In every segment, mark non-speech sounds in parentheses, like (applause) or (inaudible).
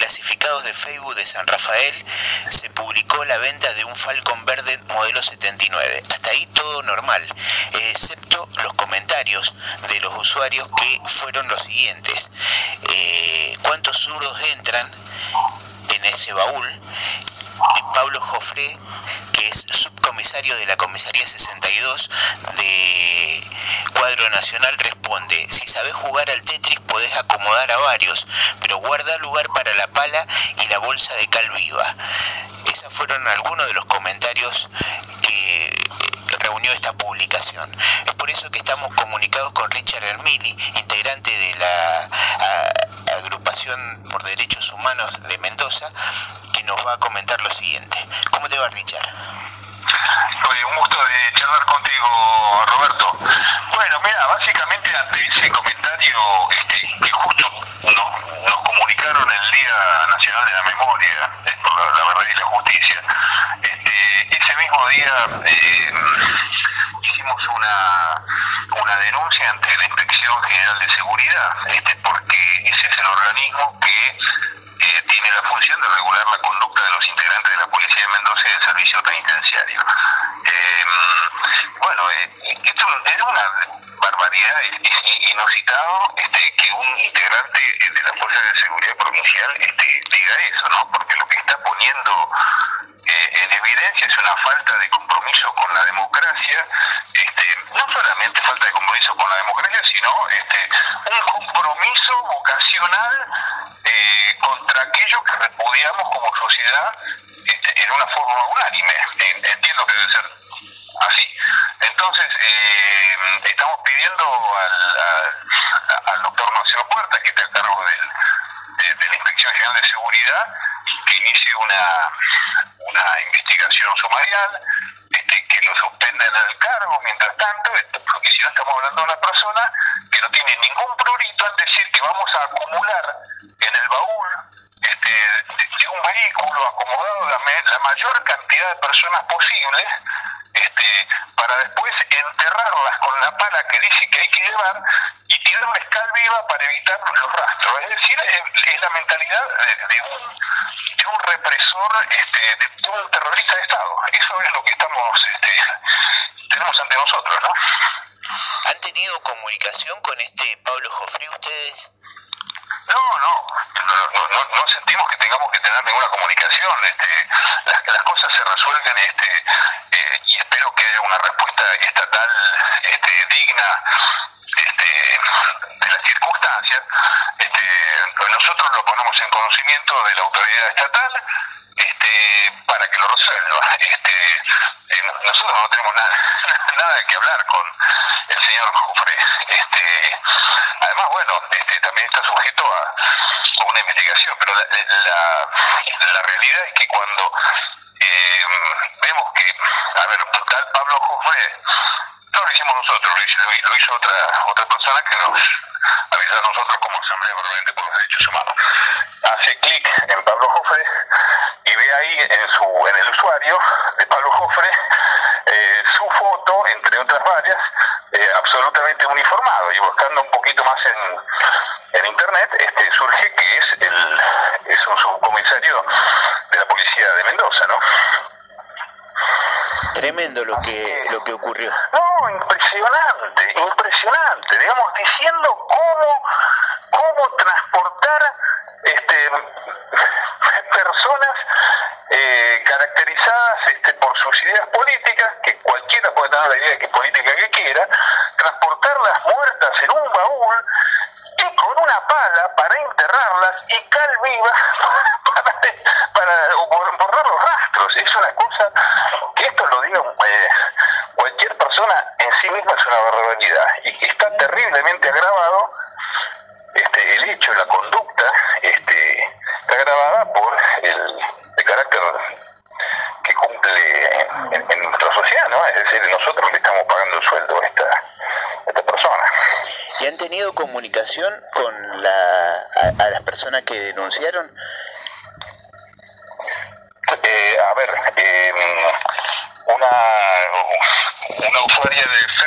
clasificados de Facebook de San Rafael se publicó la venta de un Falcon verde modelo 79. Hasta ahí todo normal, excepto los comentarios de los usuarios que fueron los siguientes. Eh, ¿Cuántos zurdos entran en ese baúl? Y Pablo Jofré, que es subcomisario de la comisaría 62 de Cuadro Nacional, responde, si sabes jugar al Tetris podés acomodar a varios, pero guarda lugar para la pala y la bolsa de cal viva. Esos fueron algunos de los comentarios que reunió esta publicación. Es por eso que estamos comunicados con Richard Hermili, integrante de la agrupación por derechos humanos de Mendoza, que nos va a comentar lo siguiente. ¿Cómo te va Richard? Un gusto de charlar contigo, Roberto. Bueno, mira, básicamente ante ese comentario este, que justo nos, nos, comunicaron el Día Nacional de la Memoria, por la, la, verdad y la justicia, este, ese mismo día eh, hicimos una, una denuncia ante la Inspección General de Seguridad, este, porque ese es el organismo que eh, tiene la función de regular la conducta de los integrantes de la Policía de Mendoza y del Servicio Penitenciario. Eh, bueno, eh, esto es una barbaridad, este, que un integrante de la Fuerza de Seguridad Provincial este, diga eso, ¿no? Porque lo que está poniendo en evidencia es una falta de compromiso con la democracia, este, no solamente falta de compromiso con la democracia, sino este, un compromiso vocacional eh, contra aquello que repudiamos como sociedad este, en una forma unánime. Entiendo que debe ser así. Entonces, eh, estamos pidiendo al, al, al doctor Marcelo Puerta, que está a cargo del, de, de la Inspección General de Que inicie una, una investigación sumarial, este, que lo suspendan al cargo. Mientras tanto, porque si no estamos hablando de una persona que no tiene ningún prurito en decir que vamos a acumular en el baúl este, de, de un vehículo acomodado la, la mayor cantidad de personas posibles este, para después enterrarlas con la pala que dice que hay que llevar y tirarles cal viva para evitar los rastros. Es decir, es, es la mentalidad de, de, un, de un represor, este, de, un terrorista de Estado. Eso es lo que estamos este, tenemos ante nosotros, ¿no? ¿Han tenido comunicación con este Pablo Jofré ustedes? No, no, no, no, no sentimos que tengamos que tener ninguna comunicación. Este, las, las cosas se resuelven este, eh, y espero que haya una respuesta estatal este, digna de las circunstancias. Este, nosotros lo ponemos en conocimiento de la autoridad estatal este, para que lo resuelva. Este, eh, nosotros no tenemos nada, (laughs) nada que hablar con el señor Jufre. Este, además, bueno, este, también está sujeto a, una investigación, pero la, la, la, realidad es que cuando eh, vemos que, a ver, tal Pablo Jufre, no lo hicimos nosotros, lo hizo, lo hizo otra persona a nosotros como Asamblea Permanente por los Derechos Humanos. Hace clic en Pablo Jofre y ve ahí en su en el usuario de Pablo Jofre eh, su foto, entre otras varias, eh, absolutamente uniformado y buscando un poquito más en, en internet, este surge que es el es un subcomisario de la policía de Mendoza, ¿no? Tremendo lo que lo que ocurrió. No, impresionante, impresionante, digamos, diciendo cómo, cómo transportar este, personas eh, caracterizadas este, por sus ideas políticas, que cualquiera puede tener la idea que política que quiera, transportarlas muertas en un baúl y con una pala para enterrarlas y cal viva (laughs) para, para borrar los rastros. Es una cosa sí misma es una barbaridad y que está terriblemente agravado este, el hecho, la conducta, este, está agravada por el, el carácter que cumple en, en, nuestra sociedad, ¿no? Es decir, nosotros le estamos pagando el sueldo a esta, a esta persona. ¿Y han tenido comunicación con la, a, a las personas que denunciaron? Eh, a ver, eh, una, una usuaria de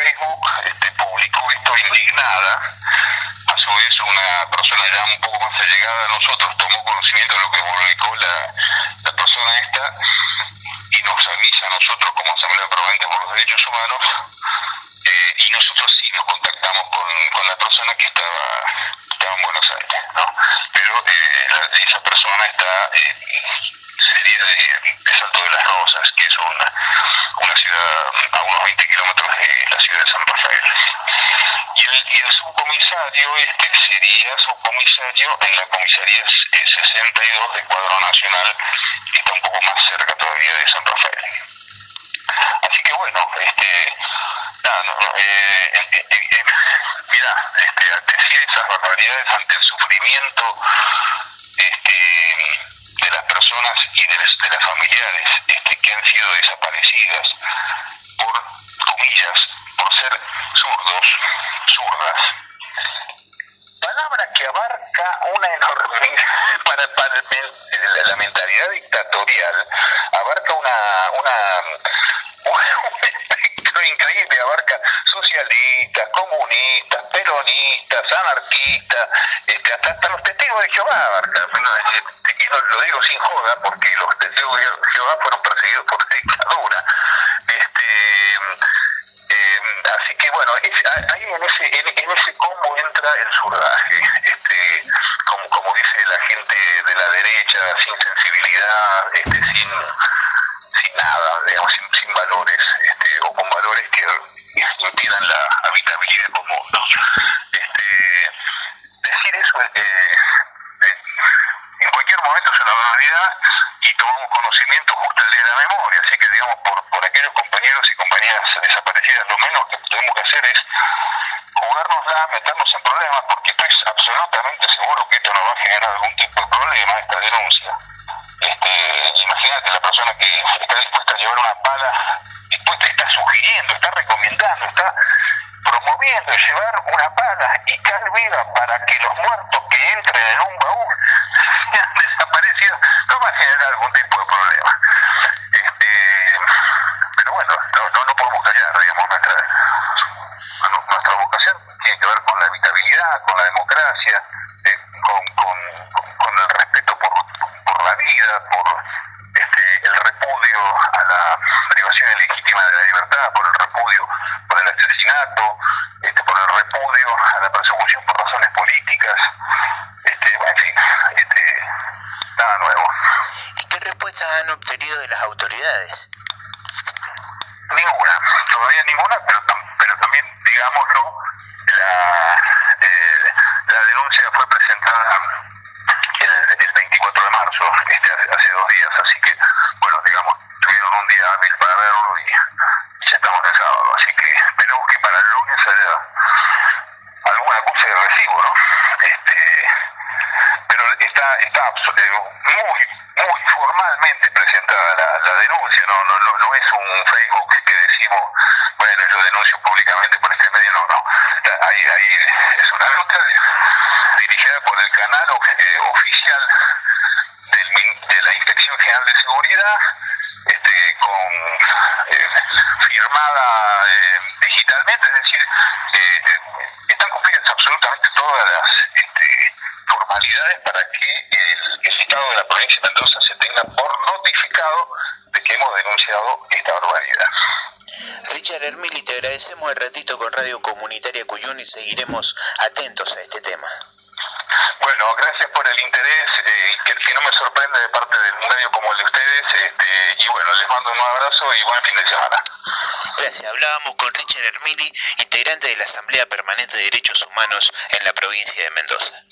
estaba, estaba en Buenos Aires, ¿no? Pero eh, la, esa persona está en, sería de, Salto de las Rosas, que es una, una ciudad a unos 20 kilómetros de la ciudad de San Rafael. Y el, y el subcomisario este sería subcomisario en la comisaría 62 de Cuadro Nacional, que está un poco más cerca todavía de San Rafael. Así que bueno, este, nada, no, no, eh, eh, eh, eh mira, este, decir esas barbaridades ante el sufrimiento este, de las personas y de, las, familiares este, que han sido desaparecidas por comillas, por ser zurdos, zurdas. Palabra que abarca una enorme, para, la mentalidad dictatorial, abarca una, una, una increíble, abarca socialistas, comunistas, anarquistas, este, hasta, hasta los testigos de Jehová y lo, digo sin joda porque los testigos de Jehová fueron perseguidos por dictadura. Este, eh, así que bueno, ahí en ese, en, ese cómo entra el surdaje, este, como, como dice la gente de la derecha, sin sensibilidad, este, sin, sin nada, digamos, sin, sin valores, este, o con valores que impidan la ¿no? Este, decir eso eh, en cualquier momento se nos olvida y tomamos conocimiento justo el día de la memoria. Así que, digamos, por, por aquellos compañeros y compañeras desaparecidas, lo menos que tenemos que hacer es jugárnosla, meternos en problemas, porque estoy absolutamente seguro que esto nos va a generar algún tipo de problema, esta denuncia. Este, imagínate la persona que está dispuesta a llevar una pala, dispuesta, está sugiriendo, está recomendando, está llevar una pala y cal viva para que los muertos que entren en un baúl sean (laughs) desaparecidos, no va a generar algún tipo de problema. Este, pero bueno, no, no, podemos callar, digamos, nuestra, nuestra vocación tiene que ver con la habitabilidad, con la democracia, eh, con, con, con, el respeto por, por la vida, por este, el repudio a la privación ilegítima de la libertad, por el repudio por el asesinato, este, por el repudio a la persecución por razones políticas, este, bueno, en fin, este, nada nuevo. ¿Y qué respuestas han obtenido de las autoridades? Ninguna, todavía ninguna, pero, pero también, digámoslo, la, eh, la denuncia fue presentada el, el 24 de marzo, este, hace dos días, así que, bueno, digamos, tuvieron un día hábil para verlo y ya estamos en sábado, así que esperemos que para el lunes haya alguna cosa de recibo, ¿no? Este, pero está, está muy, muy formalmente presentada la, la denuncia, no, no, no, no es un Facebook que decimos, bueno, yo denuncio públicamente por este medio, no, no. Ahí, ahí es una nota dirigida por el canal eh, oficial de la Inspección General de Seguridad, este, con eh, firmada eh, digitalmente, es decir, están cumplidas absolutamente todas las este, formalidades para que el, el, Estado de la provincia de Mendoza se tenga por notificado de que hemos denunciado esta barbaridad. Richard Hermili, te agradecemos el ratito con Radio Comunitaria Cuyún y seguiremos atentos a este tema. Bueno, gracias por el interés, eh, que, que, no me sorprende de parte de un medio como el de ustedes, este, y bueno, les mando un abrazo y buen fin de semana. Gracias, hablábamos con Richard Hermili, integrante de la Asamblea Permanente de Derechos Humanos en la provincia de Mendoza.